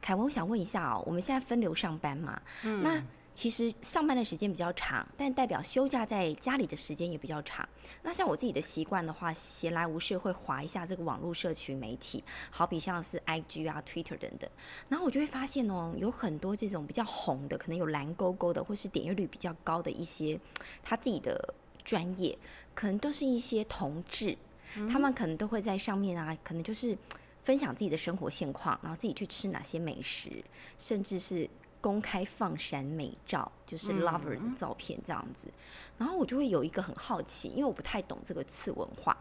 凯文，我想问一下哦，我们现在分流上班嘛？嗯，那其实上班的时间比较长，但代表休假在家里的时间也比较长。那像我自己的习惯的话，闲来无事会划一下这个网络社群媒体，好比像是 IG 啊、Twitter 等等。然后我就会发现哦，有很多这种比较红的，可能有蓝勾勾的，或是点阅率比较高的一些他自己的专业，可能都是一些同志，他们可能都会在上面啊，可能就是分享自己的生活现况，然后自己去吃哪些美食，甚至是。公开放闪美照，就是 lover 的照片这样子，然后我就会有一个很好奇，因为我不太懂这个次文化，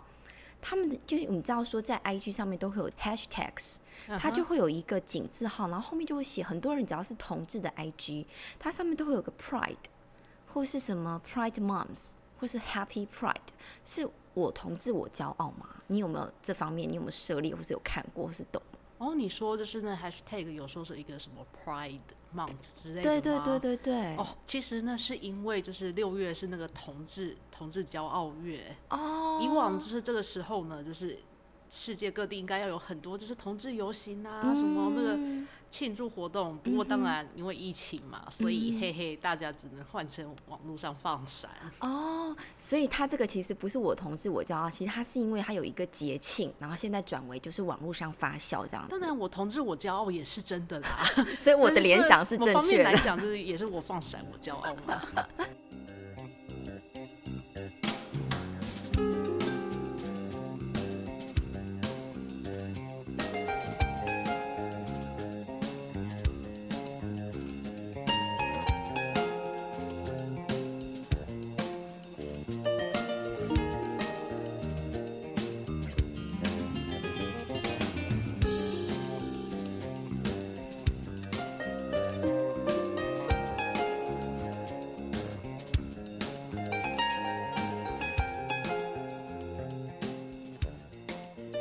他们的就是你知道说在 IG 上面都会有 hashtags，它就会有一个井字号，然后后面就会写很多人只要是同志的 IG，它上面都会有个 pride 或是什么 pride moms 或是 happy pride，是我同志我骄傲吗？你有没有这方面？你有没有涉猎或是有看过或是懂？哦，你说就是那 hashtag 有时候是一个什么 pride。month 之类的对对对对对。哦，其实呢，是因为就是六月是那个同志同志骄傲月哦。以往就是这个时候呢，就是世界各地应该要有很多就是同志游行啊，什么那个。庆祝活动，不过当然因为疫情嘛，所以嘿嘿，大家只能换成网络上放闪。哦，所以他这个其实不是我同志我骄傲，其实他是因为他有一个节庆，然后现在转为就是网络上发酵这样。当然，我同志我骄傲也是真的啦，所以我的联想是 正确。来讲，就是也是我放闪我骄傲嘛。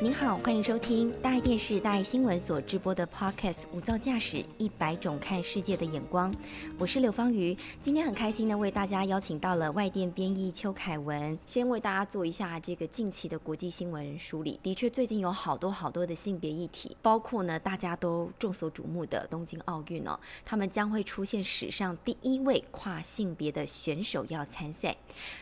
您好，欢迎收听大爱电视、大爱新闻所直播的 Podcast《无噪驾驶一百种看世界的眼光》。我是刘芳瑜，今天很开心的为大家邀请到了外电编译邱凯文，先为大家做一下这个近期的国际新闻梳理。的确，最近有好多好多的性别议题，包括呢大家都众所瞩目的东京奥运哦，他们将会出现史上第一位跨性别的选手要参赛。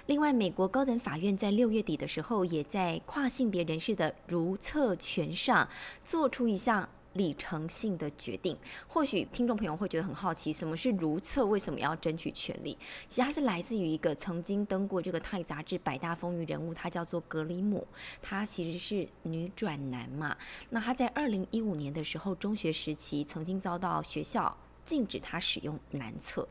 另外，美国高等法院在六月底的时候，也在跨性别人士的如如厕权上做出一项里程性的决定，或许听众朋友会觉得很好奇，什么是如厕？为什么要争取权利？其实它是来自于一个曾经登过这个《泰》杂志百大风云人物，她叫做格里姆，她其实是女转男嘛。那她在二零一五年的时候，中学时期曾经遭到学校禁止她使用男厕。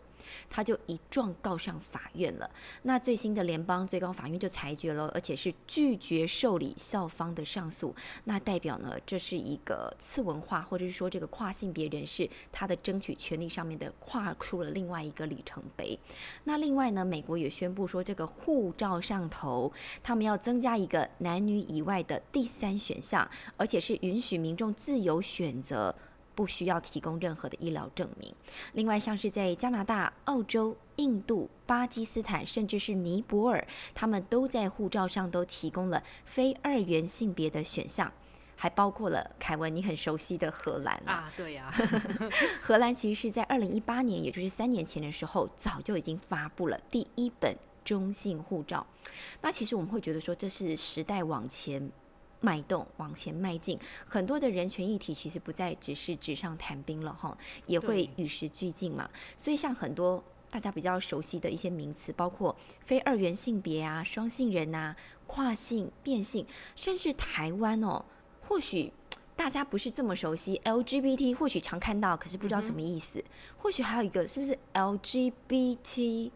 他就一状告上法院了。那最新的联邦最高法院就裁决了，而且是拒绝受理校方的上诉。那代表呢，这是一个次文化，或者是说这个跨性别人士他的争取权利上面的跨出了另外一个里程碑。那另外呢，美国也宣布说，这个护照上头他们要增加一个男女以外的第三选项，而且是允许民众自由选择。不需要提供任何的医疗证明。另外，像是在加拿大、澳洲、印度、巴基斯坦，甚至是尼泊尔，他们都在护照上都提供了非二元性别的选项，还包括了凯文你很熟悉的荷兰啊，对呀，荷兰其实是在二零一八年，也就是三年前的时候，早就已经发布了第一本中性护照。那其实我们会觉得说，这是时代往前。脉动往前迈进，很多的人权议题其实不再只是纸上谈兵了哈，也会与时俱进嘛。所以像很多大家比较熟悉的一些名词，包括非二元性别啊、双性人呐、跨性、变性，甚至台湾哦，或许大家不是这么熟悉 LGBT，或许常看到，可是不知道什么意思。或许还有一个是不是 LGBTQI？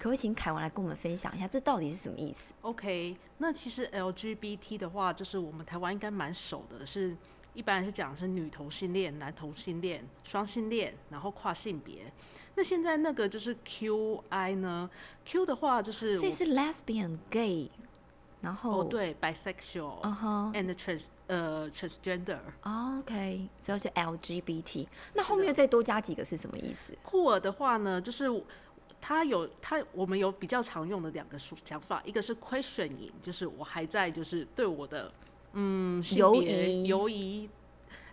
可不可以请凯文来跟我们分享一下，这到底是什么意思？OK，那其实 LGBT 的话，就是我们台湾应该蛮熟的，是一般是讲是女同性恋、男同性恋、双性恋，然后跨性别。那现在那个就是 QI 呢？Q 的话就是，所以是 lesbian、gay，然后哦对，bisexual，and trans 呃 transgender。OK，只要是 LGBT，那后面再多加几个是什么意思？酷儿的话呢，就是。他有他，我们有比较常用的两个说讲法，一个是 questioning，就是我还在就是对我的嗯犹疑。犹疑。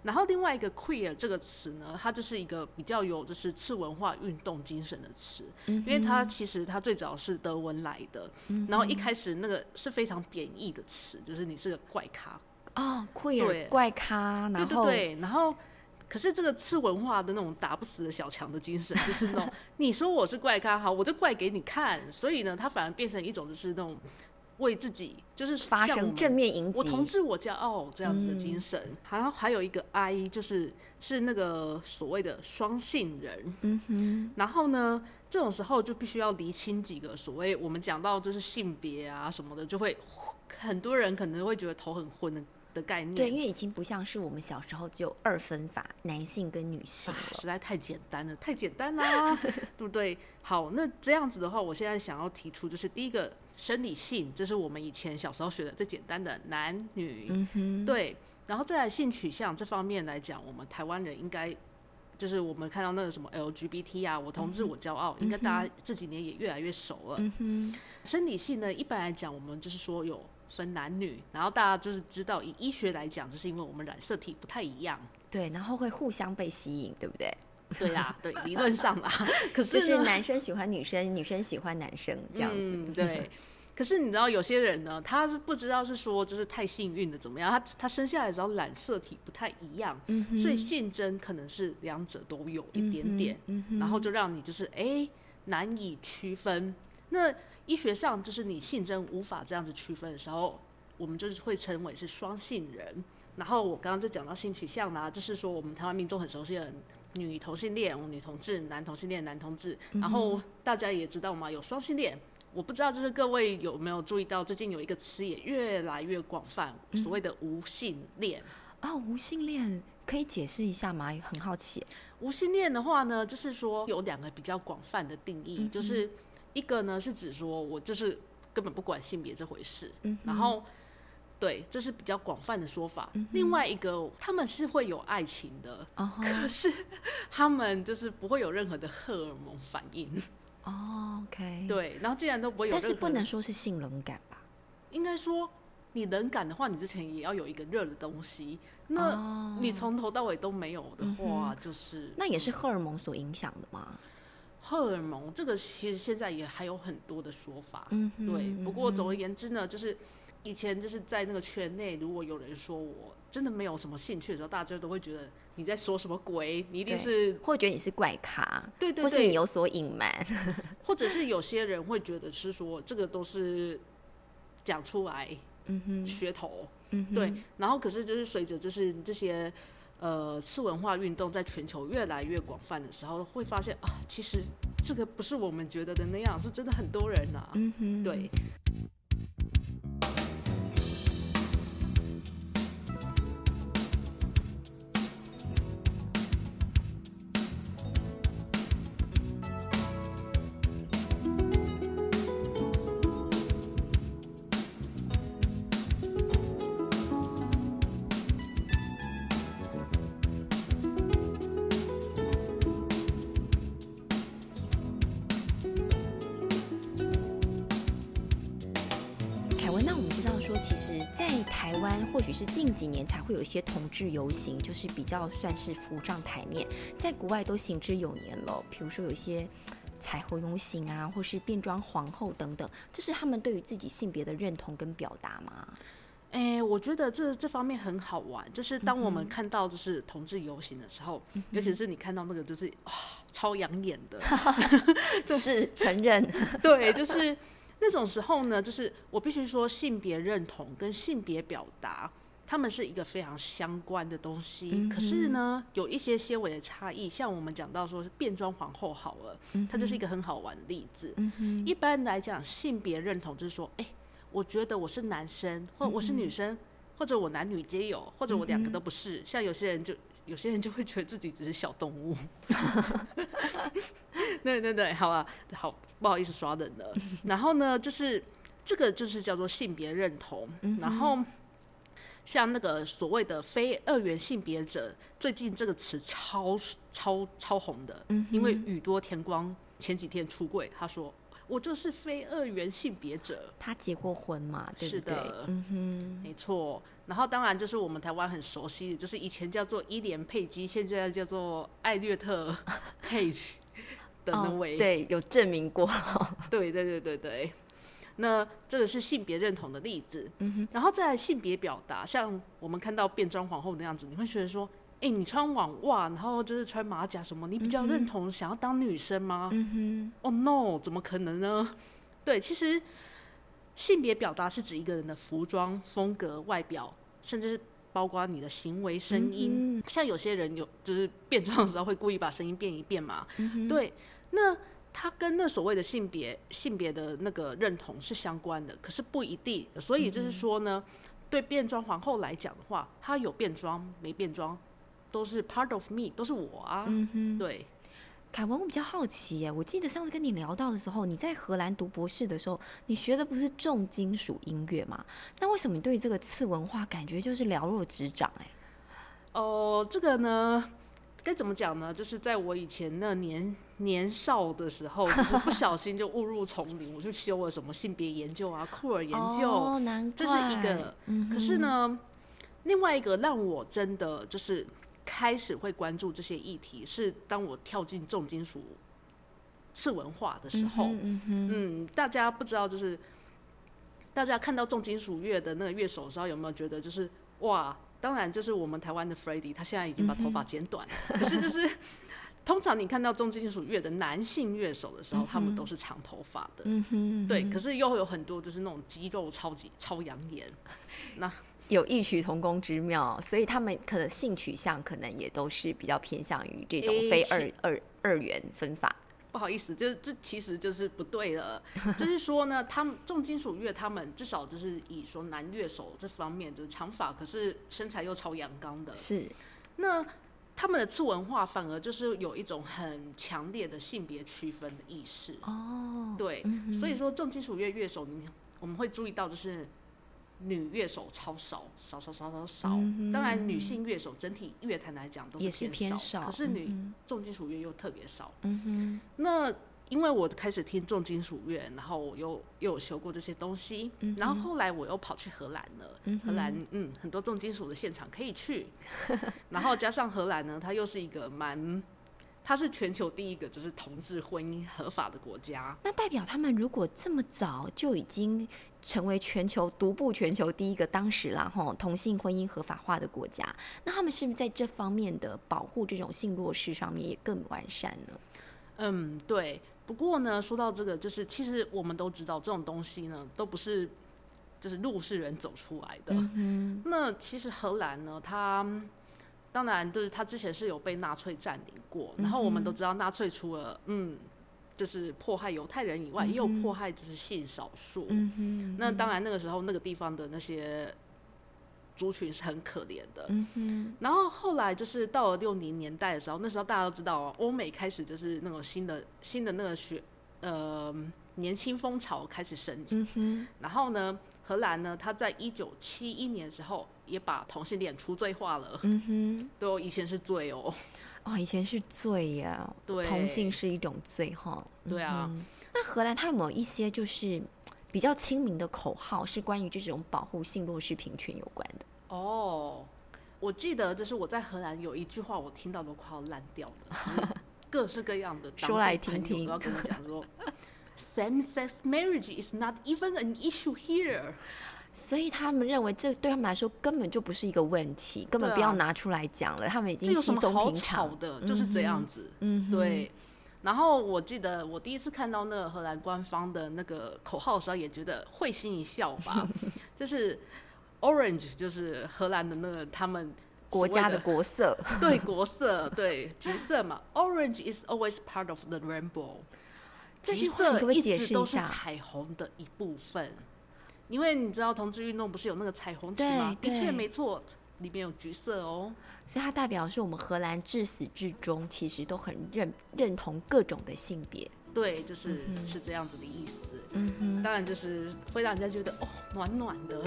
然后另外一个 queer 这个词呢，它就是一个比较有就是次文化运动精神的词，因为它其实它最早是德文来的，然后一开始那个是非常贬义的词，就是你是个怪咖哦，queer 怪咖，然后对，然后可是这个次文化的那种打不死的小强的精神，就是那种你说我是怪咖，好，我就怪给你看，所以呢，他反而变成一种就是那种。为自己就是发生正面迎击，我同志我骄傲这样子的精神，然后还有一个 I 就是是那个所谓的双性人，嗯哼，然后呢，这种时候就必须要厘清几个所谓我们讲到就是性别啊什么的，就会很多人可能会觉得头很昏的。的概念对，因为已经不像是我们小时候只有二分法，男性跟女性实在太简单了，太简单啦，对不对？好，那这样子的话，我现在想要提出就是第一个生理性，这是我们以前小时候学的最简单的男女，对。然后再来性取向这方面来讲，我们台湾人应该就是我们看到那个什么 LGBT 啊，我同志我骄傲，应该大家这几年也越来越熟了。生理性呢，一般来讲，我们就是说有。分男女，然后大家就是知道，以医学来讲，就是因为我们染色体不太一样，对，然后会互相被吸引，对不对？对呀，对，理论上啦。可是就是男生喜欢女生，女生喜欢男生这样子。对。可是你知道，有些人呢，他是不知道是说，就是太幸运的怎么样？他他生下来时候染色体不太一样，所以性征可能是两者都有一点点，然后就让你就是哎难以区分。那医学上就是你性征无法这样子区分的时候，我们就是会称为是双性人。然后我刚刚就讲到性取向啦，就是说我们台湾民众很熟悉的女同性恋、女同志、男同性恋、男同志。然后大家也知道嘛，有双性恋。我不知道就是各位有没有注意到，最近有一个词也越来越广泛，所谓的无性恋。哦，无性恋可以解释一下吗？很好奇。无性恋的话呢，就是说有两个比较广泛的定义，就是。一个呢是指说我就是根本不管性别这回事，然后对，这是比较广泛的说法。另外一个，他们是会有爱情的，可是他们就是不会有任何的荷尔蒙反应。哦，OK，对，然后既然都不会有，但是不能说是性冷感吧？应该说你冷感的话，你之前也要有一个热的东西。那你从头到尾都没有的话，就是那也是荷尔蒙所影响的吗？荷尔蒙这个其实现在也还有很多的说法，嗯，对。不过总而言之呢，就是以前就是在那个圈内，如果有人说我真的没有什么兴趣的时候，大家都会觉得你在说什么鬼，你一定是会觉得你是怪咖，对对，或是你有所隐瞒，或者是有些人会觉得是说这个都是讲出来，嗯哼，噱头，嗯对。然后可是就是随着就是这些。呃，次文化运动在全球越来越广泛的时候，会发现啊，其实这个不是我们觉得的那样，是真的很多人呐。嗯哼，对。几年才会有一些同志游行，就是比较算是浮上台面，在国外都行之有年了。比如说有一些彩虹游行啊，或是变装皇后等等，这是他们对于自己性别的认同跟表达吗？哎，我觉得这这方面很好玩，就是当我们看到就是同志游行的时候，尤其是你看到那个就是哇超养眼的，就是承认，对，就是。那种时候呢，就是我必须说，性别认同跟性别表达，他们是一个非常相关的东西。可是呢，有一些些微的差异。像我们讲到说是变装皇后好了，它就是一个很好玩的例子。一般来讲，性别认同就是说，哎，我觉得我是男生，或我是女生，或者我男女皆有，或者我两个都不是。像有些人就。有些人就会觉得自己只是小动物，对对对，好吧，好不好意思刷人了。然后呢，就是这个就是叫做性别认同。然后像那个所谓的非二元性别者，最近这个词超超超红的，因为宇多田光前几天出柜，他说我就是非二元性别者。他结过婚嘛？对是的，嗯哼，没错。然后当然就是我们台湾很熟悉的，就是以前叫做伊莲佩姬，现在叫做艾略特佩奇的那位，对，有证明过。对对对对对。那这个是性别认同的例子。嗯哼。然后再性别表达，像我们看到变装皇后那样子，你会觉得说，哎，你穿网袜，然后就是穿马甲什么，你比较认同想要当女生吗？嗯哼。Oh no，怎么可能呢？对，其实。性别表达是指一个人的服装风格、外表，甚至是包括你的行为、声音。像有些人有就是变装的时候会故意把声音变一变嘛。对，那他跟那所谓的性别性别的那个认同是相关的，可是不一定。所以就是说呢，对变装皇后来讲的话，她有变装没变装，都是 part of me，都是我啊。嗯哼对。凯文，我比较好奇耶。我记得上次跟你聊到的时候，你在荷兰读博士的时候，你学的不是重金属音乐吗？那为什么你对这个次文化感觉就是了若指掌？哎，哦，这个呢，该怎么讲呢？就是在我以前那年年少的时候，就是 不小心就误入丛林，我去修了什么性别研究啊、酷儿研究，哦，难这是一个。可是呢，另外一个让我真的就是。开始会关注这些议题，是当我跳进重金属次文化的时候。嗯，大家不知道，就是大家看到重金属乐的那个乐手的时候，有没有觉得就是哇？当然，就是我们台湾的 f r e d d y 他现在已经把头发剪短了。可是，就是通常你看到重金属乐的男性乐手的时候，他们都是长头发的。嗯哼，对。可是又有很多就是那种肌肉超级超养眼。那有异曲同工之妙，所以他们可能性取向可能也都是比较偏向于这种非二二二元分法。不好意思，就是这其实就是不对的。就是说呢，他们重金属乐，他们至少就是以说男乐手这方面就是长发，可是身材又超阳刚的。是。那他们的次文化反而就是有一种很强烈的性别区分的意识。哦。对，所以说重金属乐乐手，你我们会注意到就是。女乐手超少，少少少少少。当然，女性乐手整体乐坛来讲都是偏少，可是女重金属乐又特别少。嗯哼。那因为我开始听重金属乐，然后我又又有修过这些东西，然后后来我又跑去荷兰了。荷兰，嗯，很多重金属的现场可以去。然后加上荷兰呢，它又是一个蛮。它是全球第一个就是同志婚姻合法的国家，那代表他们如果这么早就已经成为全球独步全球第一个当时啦吼同性婚姻合法化的国家，那他们是不是在这方面的保护这种性弱势上面也更完善呢？嗯，对。不过呢，说到这个，就是其实我们都知道这种东西呢，都不是就是路是人走出来的。嗯那其实荷兰呢，它。当然，就是他之前是有被纳粹占领过，然后我们都知道，纳粹除了嗯，就是迫害犹太人以外，也有迫害就是性少数。嗯那当然，那个时候那个地方的那些族群是很可怜的。嗯然后后来就是到了六零年代的时候，那时候大家都知道，欧美开始就是那种新的新的那个学呃年轻风潮开始升级。嗯然后呢，荷兰呢，他在一九七一年的时候。也把同性恋除罪化了。嗯哼，对，以前是罪哦。哦，以前是罪呀。对，同性是一种罪哈。对啊。那荷兰它有没有一些就是比较亲民的口号，是关于这种保护性弱势平权有关的？哦，我记得就是我在荷兰有一句话，我听到都快要烂掉了。各式各样的说来听听，要跟我讲说，same-sex marriage is not even an issue here。所以他们认为这对他们来说根本就不是一个问题，根本不要拿出来讲了。他们已经稀松平常的，就是这样子。嗯，对。然后我记得我第一次看到那个荷兰官方的那个口号的时候，也觉得会心一笑吧。就是 orange，就是荷兰的那个他们国家的国色，对国色，对橘色嘛。Orange is always part of the rainbow。橘色一直都是彩虹的一部分。因为你知道同志运动不是有那个彩虹旗吗？的确没错，里面有橘色哦。所以它代表是我们荷兰至始至终其实都很认认同各种的性别。对，就是是这样子的意思。嗯哼，当然就是会让人家觉得哦，暖暖的。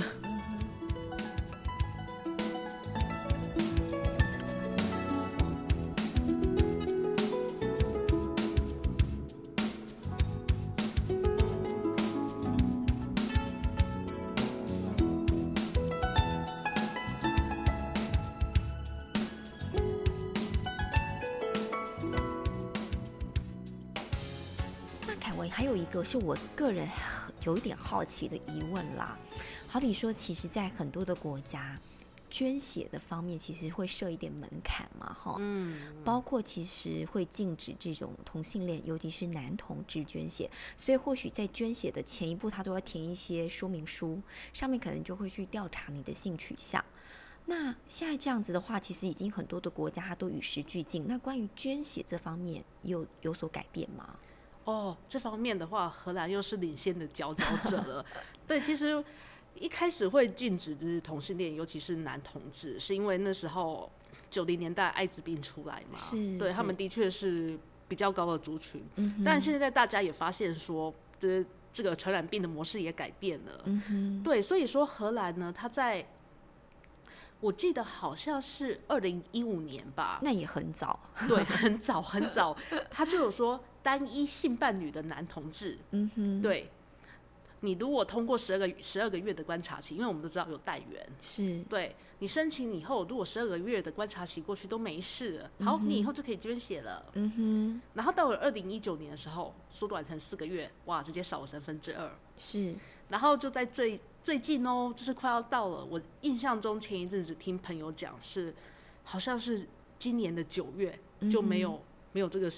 还有一个是我个人有一点好奇的疑问啦，好比说，其实，在很多的国家。捐血的方面其实会设一点门槛嘛，哈，嗯，包括其实会禁止这种同性恋，尤其是男同志捐血，所以或许在捐血的前一步，他都要填一些说明书，上面可能就会去调查你的性取向。那现在这样子的话，其实已经很多的国家它都与时俱进。那关于捐血这方面有有所改变吗？哦，这方面的话，荷兰又是领先的佼佼者了。对，其实。一开始会禁止就是同性恋，尤其是男同志，是因为那时候九零年代艾滋病出来嘛，对他们的确是比较高的族群。但现在大家也发现说，这这个传染病的模式也改变了。对，所以说荷兰呢，它在我记得好像是二零一五年吧，那也很早，对，很早很早，他就有说单一性伴侣的男同志，嗯哼，对。你如果通过十二个十二个月的观察期，因为我们都知道有代源，是对你申请以后，如果十二个月的观察期过去都没事，好，你以后就可以捐血了。嗯哼。然后到了二零一九年的时候，缩短成四个月，哇，直接少了三分之二。是。然后就在最最近哦，就是快要到了，我印象中前一阵子听朋友讲是，好像是今年的九月就没有没有这个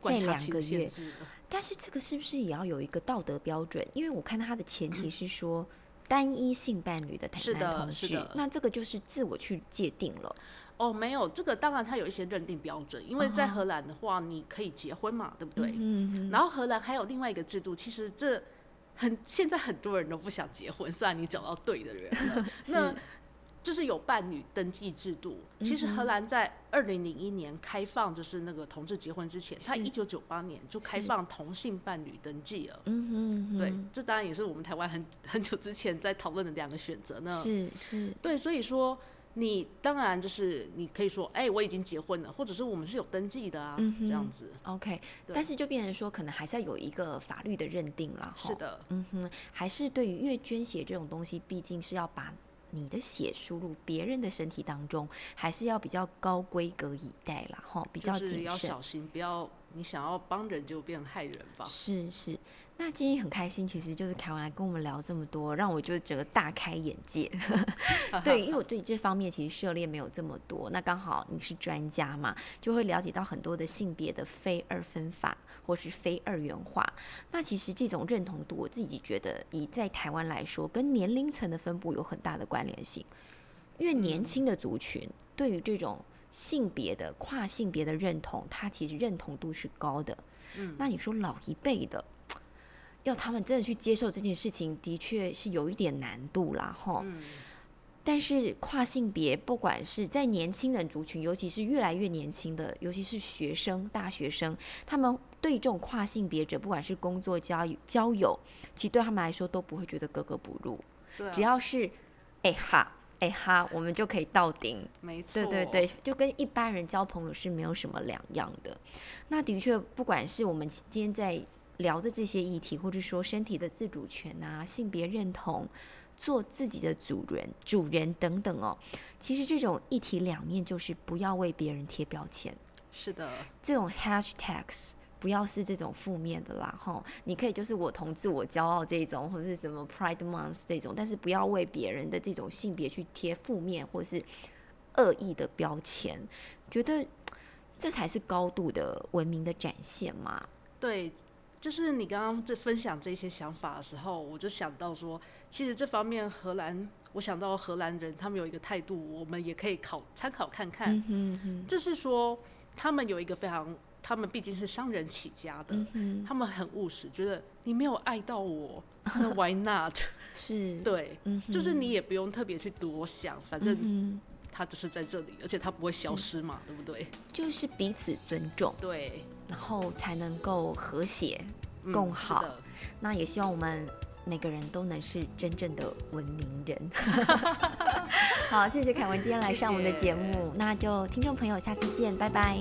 观察期限制了。但是这个是不是也要有一个道德标准？因为我看到他的前提是说单一性伴侣的男同志，那这个就是自我去界定了。哦，没有，这个当然他有一些认定标准，因为在荷兰的话，你可以结婚嘛，对不对？嗯。然后荷兰还有另外一个制度，其实这很现在很多人都不想结婚，虽然你找到对的人了。那就是有伴侣登记制度。其实荷兰在二零零一年开放，就是那个同志结婚之前，他一九九八年就开放同性伴侣登记了。嗯哼，对，这当然也是我们台湾很 很久之前在讨论的两个选择呢。是是，对，所以说你当然就是你可以说，哎，我已经结婚了，或者是我们是有登记的啊，这样子。OK，但是就变成说，可能还是要有一个法律的认定了。是的，嗯哼，还是对于因为捐血这种东西，毕竟是要把。你的血输入别人的身体当中，还是要比较高规格以待啦，哈，比较谨慎，要小心，不要你想要帮人就变害人吧。是是。那今天很开心，其实就是凯文来跟我们聊这么多，让我就整个大开眼界。对，因为我对这方面其实涉猎没有这么多，那刚好你是专家嘛，就会了解到很多的性别的非二分法或是非二元化。那其实这种认同度，我自己觉得以在台湾来说，跟年龄层的分布有很大的关联性。因为年轻的族群对于这种性别的跨性别的认同，它其实认同度是高的。嗯，那你说老一辈的？要他们真的去接受这件事情，的确是有一点难度啦，哈。但是跨性别，不管是在年轻人族群，尤其是越来越年轻的，尤其是学生、大学生，他们对这种跨性别者，不管是工作、交交友，其实对他们来说都不会觉得格格不入。只要是哎哈哎哈，我们就可以到顶。没错，对对对，就跟一般人交朋友是没有什么两样的。那的确，不管是我们今天在。聊的这些议题，或者说身体的自主权啊、性别认同、做自己的主人、主人等等哦，其实这种一体两面，就是不要为别人贴标签。是的，这种 hashtags 不要是这种负面的啦，哈。你可以就是我同自我骄傲这种，或者是什么 Pride Month 这种，但是不要为别人的这种性别去贴负面或是恶意的标签，觉得这才是高度的文明的展现嘛？对。就是你刚刚在分享这些想法的时候，我就想到说，其实这方面荷兰，我想到荷兰人他们有一个态度，我们也可以考参考看看。就是说，他们有一个非常，他们毕竟是商人起家的，嗯他们很务实，觉得你没有爱到我，那 Why not？是 对，就是你也不用特别去多想，反正他只是在这里，而且他不会消失嘛，对不对？就是彼此尊重。对。然后才能够和谐共好。那也希望我们每个人都能是真正的文明人。好，谢谢凯文今天来上我们的节目，那就听众朋友下次见，拜拜。